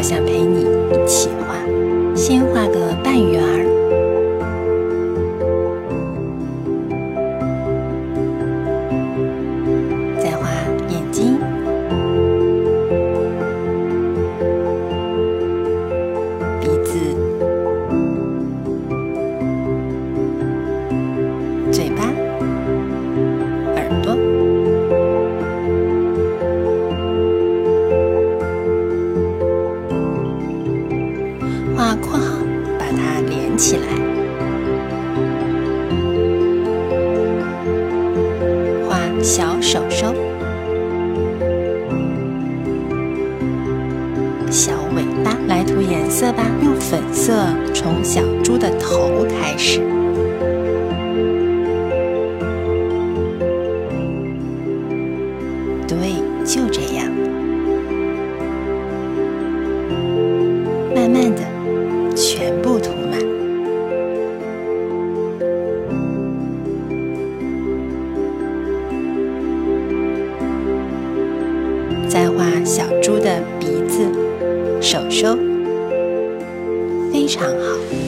我想陪你一起画。先画个半圆儿，再画眼睛、鼻子、嘴巴、起来。画小手手、小尾巴，来涂颜色吧。用粉色从小猪的头开始。对，就这样。慢慢的。再画小猪的鼻子手手非常好。